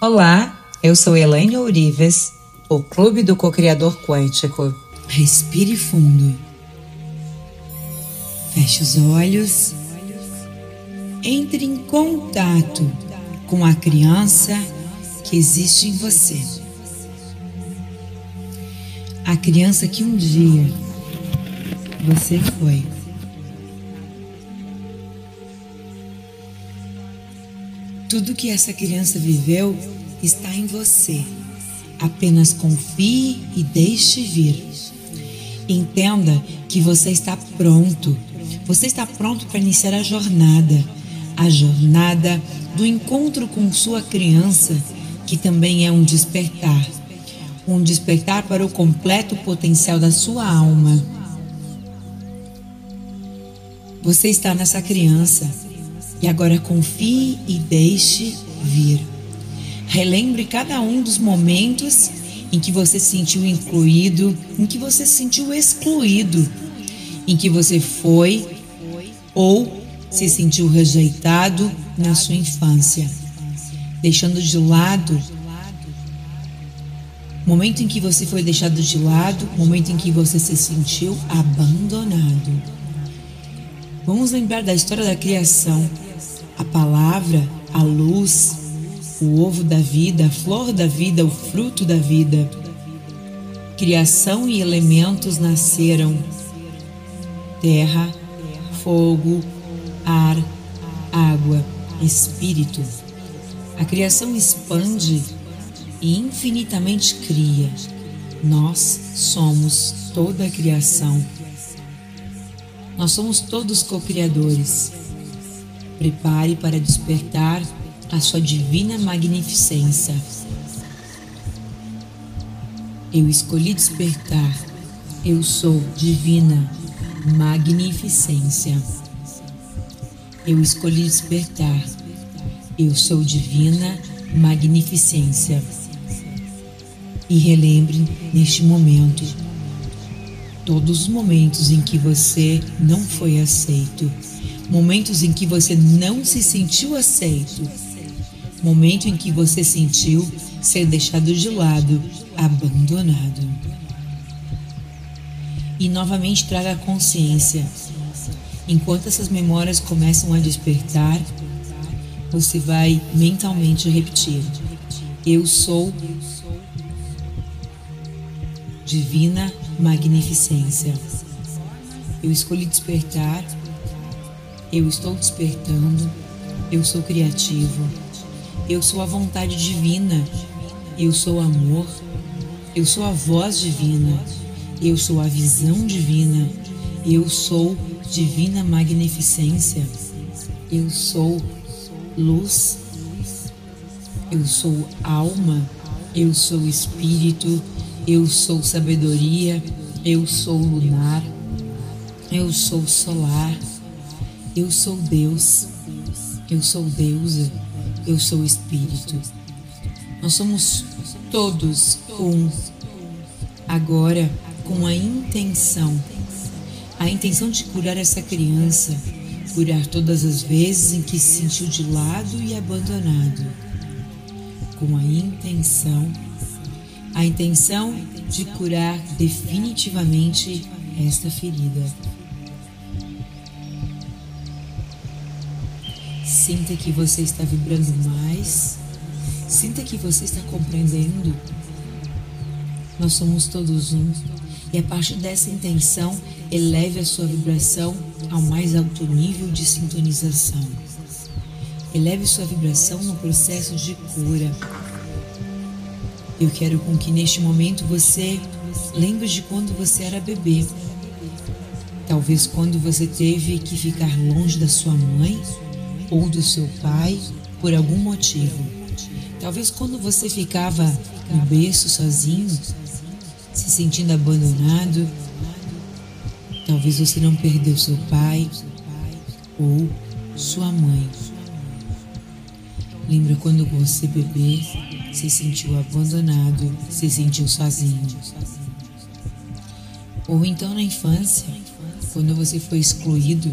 Olá, eu sou Elaine Ourives, o Clube do Cocriador Quântico. Respire fundo. Feche os olhos. Entre em contato com a criança que existe em você. A criança que um dia você foi. Tudo que essa criança viveu está em você. Apenas confie e deixe vir. Entenda que você está pronto. Você está pronto para iniciar a jornada. A jornada do encontro com sua criança, que também é um despertar. Um despertar para o completo potencial da sua alma. Você está nessa criança e agora confie e deixe vir. Relembre cada um dos momentos em que você se sentiu incluído, em que você se sentiu excluído, em que você foi ou se sentiu rejeitado na sua infância, deixando de lado momento em que você foi deixado de lado, momento em que você se sentiu abandonado. Vamos lembrar da história da criação a palavra, a luz, o ovo da vida, a flor da vida, o fruto da vida. Criação e elementos nasceram: terra, fogo, ar, água, espírito. A criação expande e infinitamente cria. Nós somos toda a criação. Nós somos todos co-criadores. Prepare para despertar a sua divina magnificência. Eu escolhi despertar. Eu sou divina magnificência. Eu escolhi despertar. Eu sou divina magnificência. E relembre neste momento todos os momentos em que você não foi aceito momentos em que você não se sentiu aceito, momento em que você sentiu ser deixado de lado, abandonado. E novamente traga a consciência. Enquanto essas memórias começam a despertar, você vai mentalmente repetir: Eu sou divina magnificência. Eu escolhi despertar eu estou despertando, eu sou criativo, eu sou a vontade divina, eu sou amor, eu sou a voz divina, eu sou a visão divina, eu sou divina magnificência, eu sou luz, eu sou alma, eu sou espírito, eu sou sabedoria, eu sou lunar, eu sou solar. Eu sou Deus, eu sou deusa, eu sou Espírito. Nós somos todos um. Agora, com a intenção, a intenção de curar essa criança, curar todas as vezes em que se sentiu de lado e abandonado. Com a intenção, a intenção de curar definitivamente esta ferida. Sinta que você está vibrando mais. Sinta que você está compreendendo. Nós somos todos um. E a partir dessa intenção, eleve a sua vibração ao mais alto nível de sintonização. Eleve sua vibração no processo de cura. Eu quero com que neste momento você lembre de quando você era bebê. Talvez quando você teve que ficar longe da sua mãe ou do seu pai por algum motivo. Talvez quando você ficava no berço sozinho, se sentindo abandonado, talvez você não perdeu seu pai ou sua mãe. Lembra quando você bebê se sentiu abandonado, se sentiu sozinho. Ou então na infância, quando você foi excluído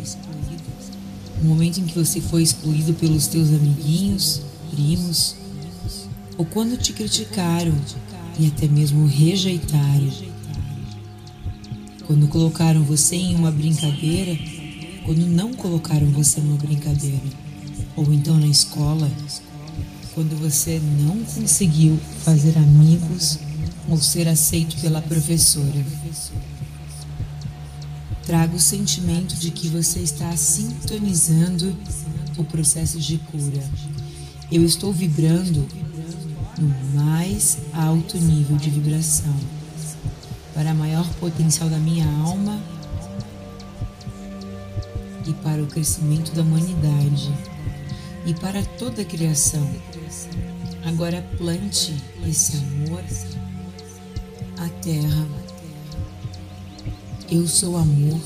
o momento em que você foi excluído pelos teus amiguinhos, primos, ou quando te criticaram e até mesmo rejeitaram, quando colocaram você em uma brincadeira, quando não colocaram você numa brincadeira, ou então na escola, quando você não conseguiu fazer amigos ou ser aceito pela professora. Traga o sentimento de que você está sintonizando o processo de cura. Eu estou vibrando no mais alto nível de vibração para maior potencial da minha alma e para o crescimento da humanidade e para toda a criação. Agora plante esse amor à terra. Eu sou amor.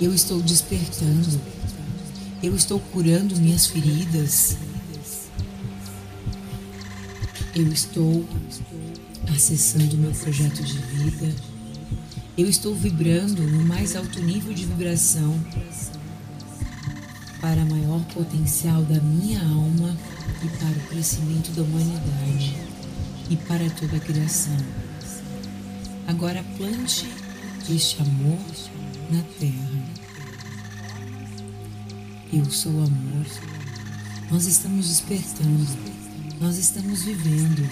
Eu estou despertando. Eu estou curando minhas feridas. Eu estou acessando meu projeto de vida. Eu estou vibrando no mais alto nível de vibração para maior potencial da minha alma e para o crescimento da humanidade e para toda a criação. Agora plante este amor na terra. Eu sou amor. Nós estamos despertando. Nós estamos vivendo.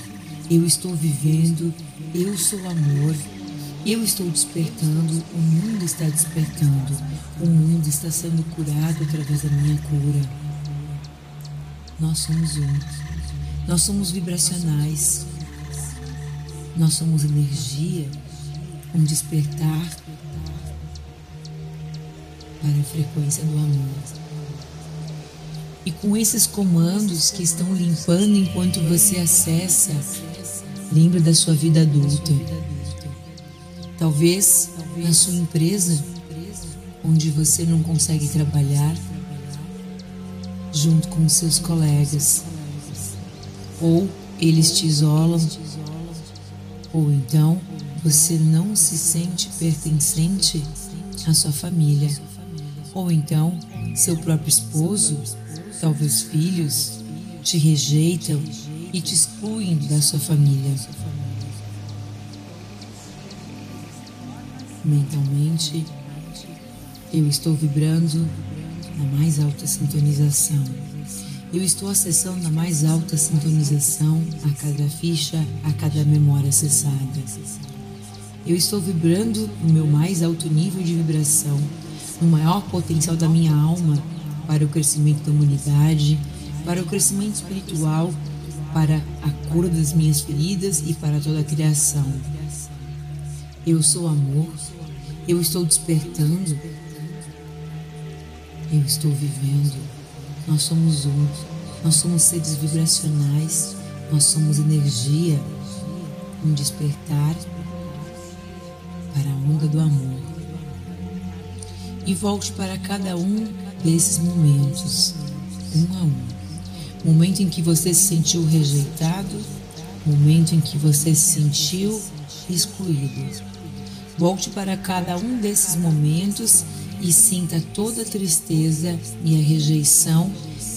Eu estou vivendo. Eu sou amor. Eu estou despertando, o mundo está despertando, o mundo está sendo curado através da minha cura. Nós somos um, nós somos vibracionais, nós somos energia, um despertar para a frequência do amor. E com esses comandos que estão limpando enquanto você acessa, lembre da sua vida adulta. Talvez na sua empresa, onde você não consegue trabalhar junto com seus colegas, ou eles te isolam, ou então você não se sente pertencente à sua família, ou então seu próprio esposo, talvez filhos, te rejeitam e te excluem da sua família. mentalmente, eu estou vibrando na mais alta sintonização. Eu estou acessando na mais alta sintonização a cada ficha, a cada memória acessada. Eu estou vibrando no meu mais alto nível de vibração, no maior potencial da minha alma para o crescimento da humanidade, para o crescimento espiritual, para a cura das minhas feridas e para toda a criação. Eu sou amor, eu estou despertando, eu estou vivendo. Nós somos um, nós somos seres vibracionais, nós somos energia, um despertar para a onda do amor. E volte para cada um desses momentos, um a um. Momento em que você se sentiu rejeitado, momento em que você se sentiu excluído Volte para cada um desses momentos e sinta toda a tristeza e a rejeição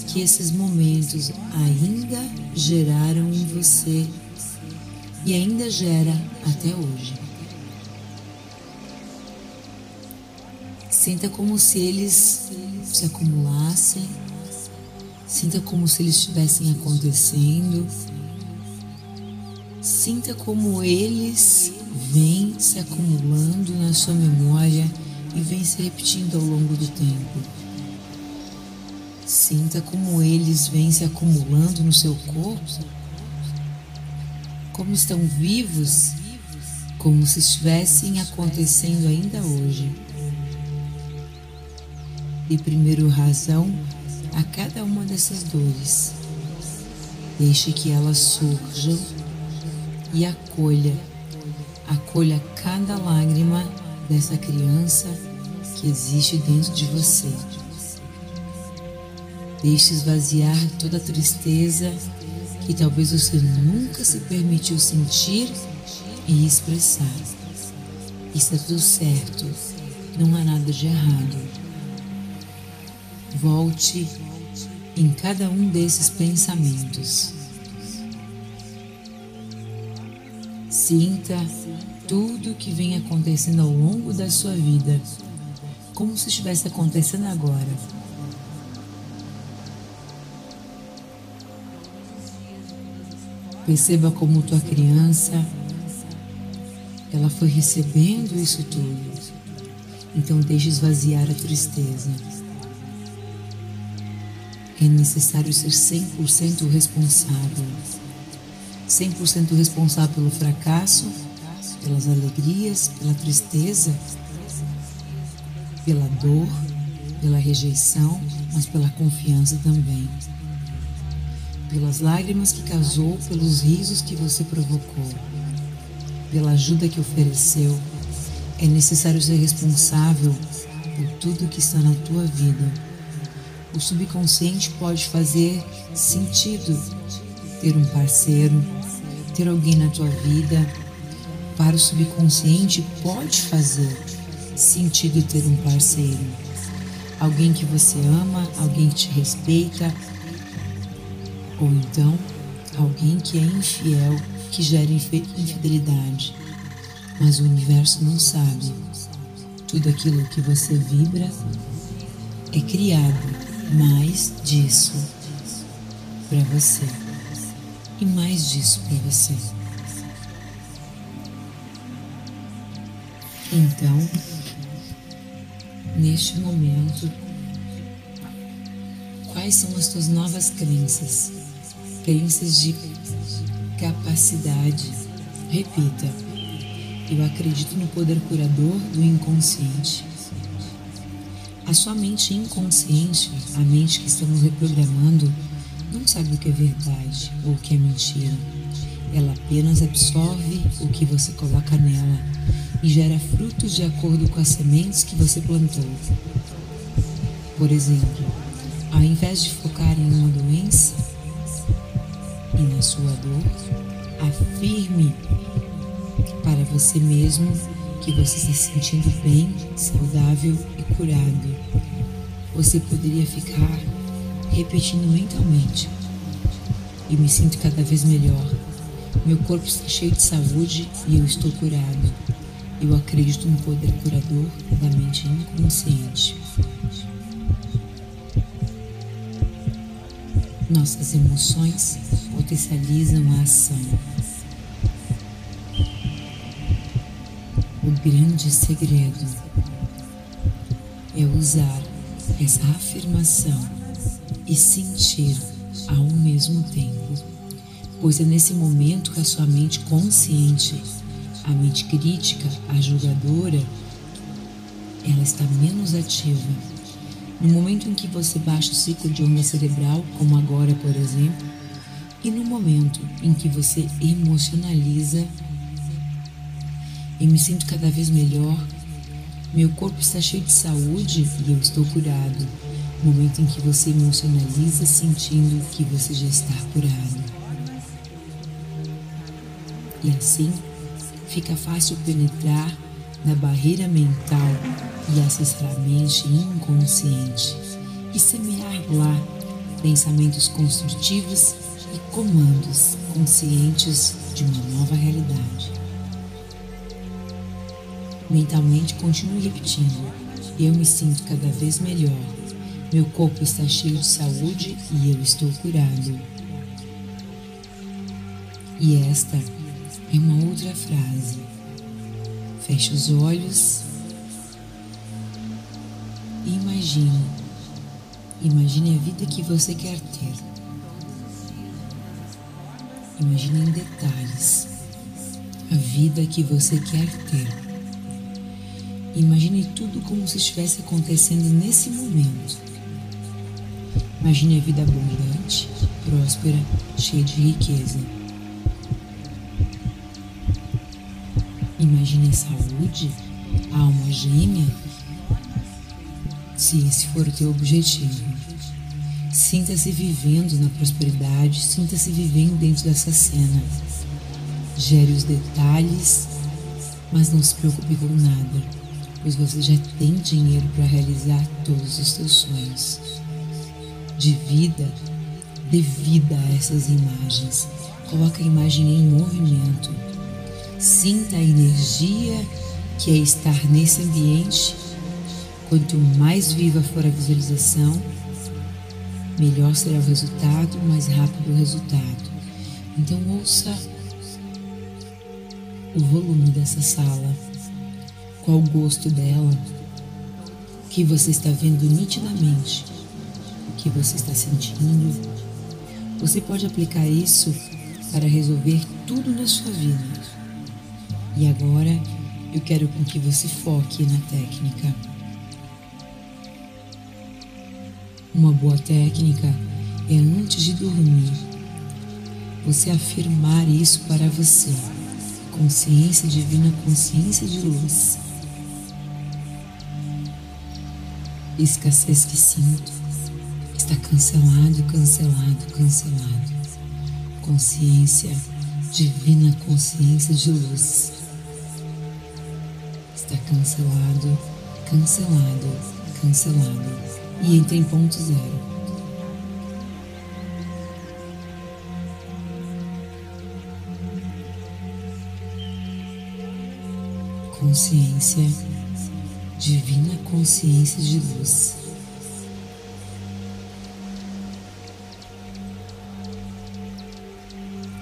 que esses momentos ainda geraram em você e ainda gera até hoje. Sinta como se eles se acumulassem, sinta como se eles estivessem acontecendo, sinta como eles vem se acumulando na sua memória e vem se repetindo ao longo do tempo. Sinta como eles vêm se acumulando no seu corpo, como estão vivos, como se estivessem acontecendo ainda hoje. E primeiro razão a cada uma dessas dores. Deixe que elas surjam e acolha Acolha cada lágrima dessa criança que existe dentro de você. Deixe esvaziar toda a tristeza que talvez você nunca se permitiu sentir e expressar. Está tudo certo, não há nada de errado. Volte em cada um desses pensamentos. Sinta tudo que vem acontecendo ao longo da sua vida, como se estivesse acontecendo agora. Perceba como tua criança, ela foi recebendo isso tudo. Então deixe esvaziar a tristeza. É necessário ser 100% responsável. 100% responsável pelo fracasso, pelas alegrias, pela tristeza, pela dor, pela rejeição, mas pela confiança também. Pelas lágrimas que causou, pelos risos que você provocou, pela ajuda que ofereceu, é necessário ser responsável por tudo que está na tua vida. O subconsciente pode fazer sentido ter um parceiro, ter alguém na tua vida. Para o subconsciente pode fazer sentido ter um parceiro, alguém que você ama, alguém que te respeita, ou então alguém que é infiel, que gera infidelidade mas o universo não sabe. Tudo aquilo que você vibra é criado mais disso para você e mais disso para você. Então, neste momento, quais são as tuas novas crenças? Crenças de capacidade. Repita eu acredito no poder curador do inconsciente. A sua mente inconsciente, a mente que estamos reprogramando, não sabe o que é verdade ou o que é mentira. Ela apenas absorve o que você coloca nela e gera frutos de acordo com as sementes que você plantou. Por exemplo, ao invés de focar em uma doença e na sua dor, afirme para você mesmo que você se sentindo bem, saudável e curado. Você poderia ficar repetindo mentalmente. Eu me sinto cada vez melhor. Meu corpo está cheio de saúde e eu estou curado. Eu acredito no poder curador da mente inconsciente. Nossas emoções potencializam a ação. O grande segredo é usar essa afirmação e sentir ao mesmo tempo, pois é nesse momento que a sua mente consciente, a mente crítica, a julgadora, ela está menos ativa. No momento em que você baixa o ciclo de onda cerebral, como agora, por exemplo, e no momento em que você emocionaliza e me sinto cada vez melhor. Meu corpo está cheio de saúde e eu estou curado. Momento em que você emocionaliza sentindo que você já está curado. E assim fica fácil penetrar na barreira mental e acessar a mente inconsciente e semear lá pensamentos construtivos e comandos conscientes de uma nova realidade. Mentalmente continue repetindo. Eu me sinto cada vez melhor. Meu corpo está cheio de saúde e eu estou curado. E esta é uma outra frase. Feche os olhos e imagine. Imagine a vida que você quer ter. Imagine em detalhes a vida que você quer ter. Imagine tudo como se estivesse acontecendo nesse momento. Imagine a vida abundante, próspera, cheia de riqueza. Imagine a saúde, a alma gêmea, se esse for o teu objetivo. Sinta-se vivendo na prosperidade, sinta-se vivendo dentro dessa cena. Gere os detalhes, mas não se preocupe com nada pois você já tem dinheiro para realizar todos os seus sonhos. De vida, dê a essas imagens. Coloque a imagem em movimento. Sinta a energia que é estar nesse ambiente. Quanto mais viva for a visualização, melhor será o resultado, mais rápido o resultado. Então ouça o volume dessa sala, qual o gosto dela, o que você está vendo nitidamente, o que você está sentindo. Você pode aplicar isso para resolver tudo na sua vida. E agora eu quero com que você foque na técnica. Uma boa técnica é antes de dormir, você afirmar isso para você. Consciência divina, consciência de luz. Escassez que sinto está cancelado, cancelado, cancelado. Consciência divina, consciência de luz está cancelado, cancelado, cancelado e entra em ponto zero. Consciência, divina consciência de luz.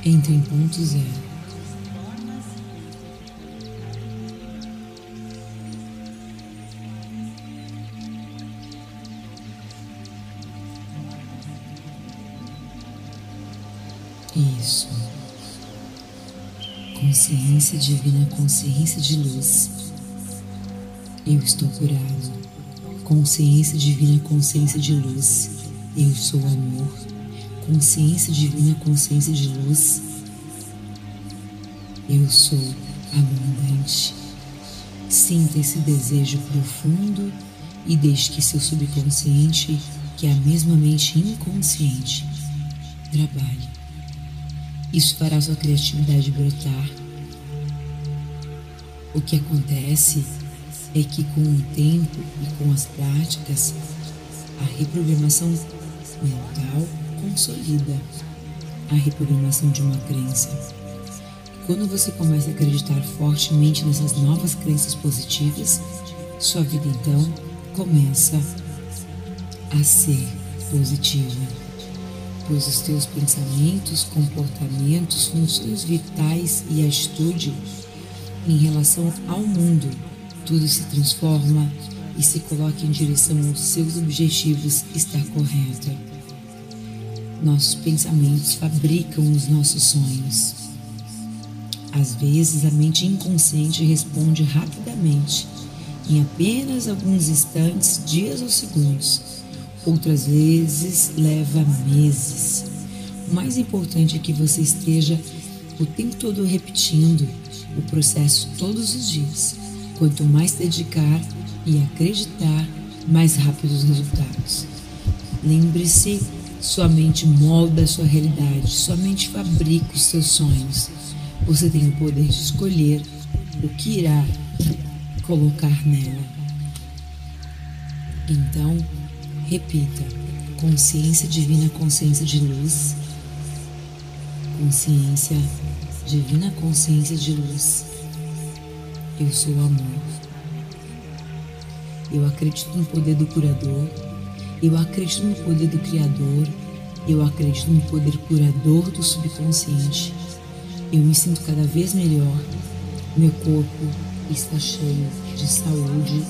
Entra em ponto zero. Isso. Consciência divina, consciência de luz. Eu estou curado. Consciência divina, consciência de luz. Eu sou amor. Consciência divina, consciência de luz. Eu sou abundante. Sinta esse desejo profundo e deixe que seu subconsciente, que é a mesma mente inconsciente, trabalhe. Isso fará sua criatividade brotar. O que acontece é que com o tempo e com as práticas, a reprogramação mental consolida a reprogramação de uma crença. Quando você começa a acreditar fortemente nessas novas crenças positivas, sua vida então começa a ser positiva pois os teus pensamentos, comportamentos, funções vitais e atitude em relação ao mundo, tudo se transforma e se coloca em direção aos seus objetivos está correta. Nossos pensamentos fabricam os nossos sonhos. Às vezes a mente inconsciente responde rapidamente, em apenas alguns instantes, dias ou segundos outras vezes leva meses. O mais importante é que você esteja o tempo todo repetindo o processo todos os dias. Quanto mais dedicar e acreditar, mais rápidos os resultados. Lembre-se, sua mente molda a sua realidade, sua mente fabrica os seus sonhos. Você tem o poder de escolher o que irá colocar nela. Então, Repita: consciência divina, consciência de luz. Consciência divina, consciência de luz. Eu sou amor. Eu acredito no poder do curador. Eu acredito no poder do Criador. Eu acredito no poder curador do subconsciente. Eu me sinto cada vez melhor. Meu corpo está cheio de saúde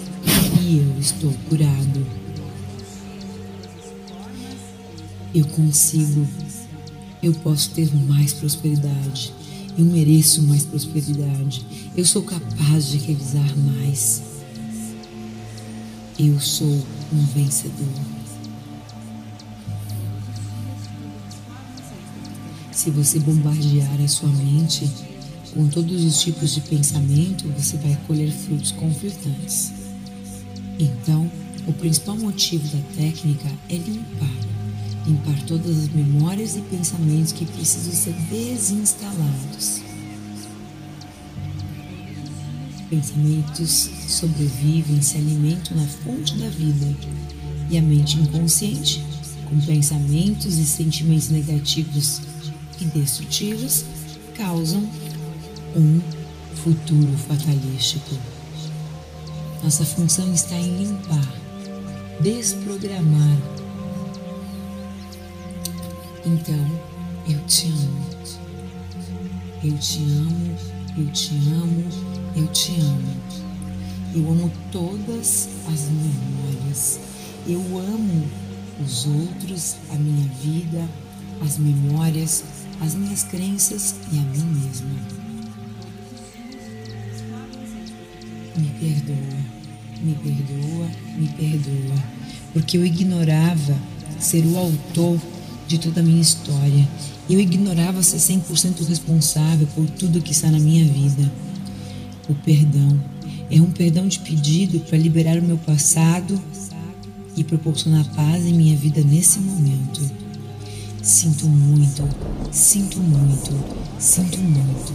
e eu estou curado. Eu consigo, eu posso ter mais prosperidade, eu mereço mais prosperidade, eu sou capaz de realizar mais. Eu sou um vencedor. Se você bombardear a sua mente com todos os tipos de pensamento, você vai colher frutos confortantes. Então, o principal motivo da técnica é limpar limpar todas as memórias e pensamentos que precisam ser desinstalados. Pensamentos sobrevivem, se alimentam na fonte da vida e a mente inconsciente, com pensamentos e sentimentos negativos e destrutivos, causam um futuro fatalístico. Nossa função está em limpar, desprogramar. Então, eu te amo. Eu te amo, eu te amo, eu te amo. Eu amo todas as memórias. Eu amo os outros, a minha vida, as memórias, as minhas crenças e a mim mesma. Me perdoa, me perdoa, me perdoa, porque eu ignorava ser o autor de toda a minha história. Eu ignorava ser 100% responsável por tudo que está na minha vida. O perdão é um perdão de pedido para liberar o meu passado e proporcionar paz em minha vida nesse momento. Sinto muito, sinto muito, sinto muito,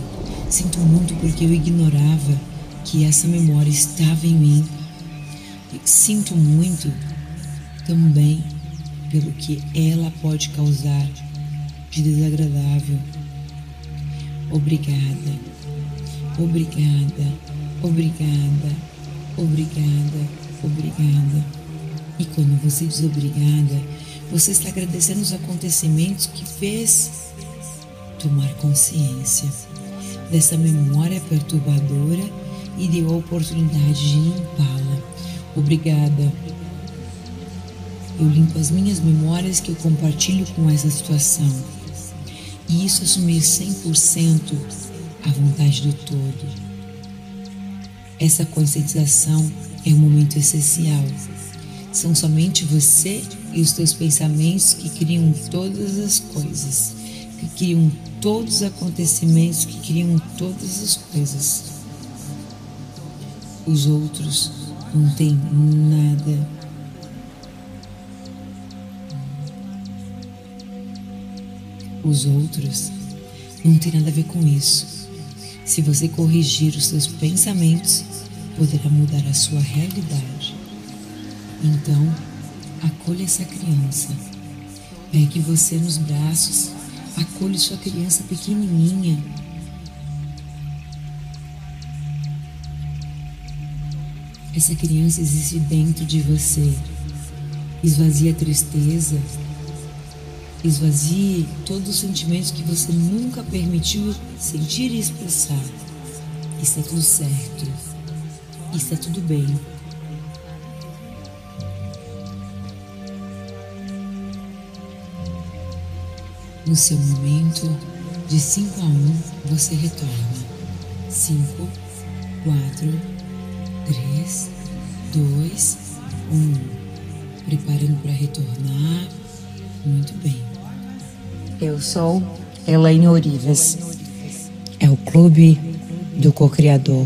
sinto muito porque eu ignorava que essa memória estava em mim. Sinto muito também pelo que ela pode causar de desagradável. Obrigada, obrigada, obrigada, obrigada, obrigada. E quando você diz obrigada, você está agradecendo os acontecimentos que fez tomar consciência dessa memória perturbadora e deu a oportunidade de limpá-la. Obrigada. Eu limpo as minhas memórias que eu compartilho com essa situação. E isso assumir 100% a vontade do todo. Essa conscientização é um momento essencial são somente você e os teus pensamentos que criam todas as coisas, que criam todos os acontecimentos, que criam todas as coisas. Os outros não têm nada. Os outros não têm nada a ver com isso. Se você corrigir os seus pensamentos, poderá mudar a sua realidade. Então, acolha essa criança. Pegue você nos braços, acolhe sua criança pequenininha. Essa criança existe dentro de você. Esvazie a tristeza, esvazie todos os sentimentos que você nunca permitiu sentir e expressar. Está tudo certo. Está tudo bem. No seu momento de 5 a 1, você retorna. 5, 4, 3, 2, 1. Preparando para retornar. Muito bem. Eu sou Elaine Orives. É o Clube do Co-Criador.